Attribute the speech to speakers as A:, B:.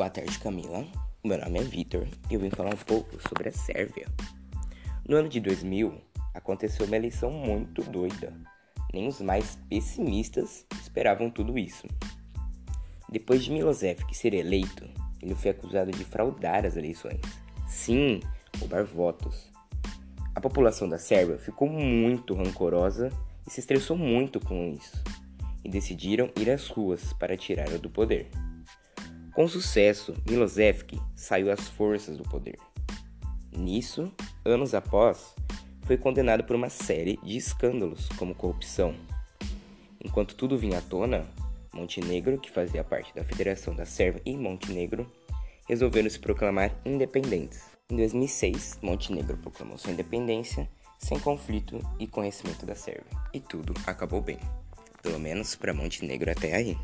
A: Boa tarde, Camila. Meu nome é Vitor e eu vim falar um pouco sobre a Sérvia. No ano de 2000, aconteceu uma eleição muito doida. Nem os mais pessimistas esperavam tudo isso. Depois de Milosevic ser eleito, ele foi acusado de fraudar as eleições. Sim, roubar votos. A população da Sérvia ficou muito rancorosa e se estressou muito com isso, e decidiram ir às ruas para tirá-lo do poder. Com sucesso, Milosevic saiu às forças do poder. Nisso, anos após, foi condenado por uma série de escândalos como corrupção. Enquanto tudo vinha à tona, Montenegro, que fazia parte da Federação da Sérvia e Montenegro, resolveram se proclamar independentes. Em 2006, Montenegro proclamou sua independência sem conflito e conhecimento da Sérvia. E tudo acabou bem. Pelo menos para Montenegro até aí.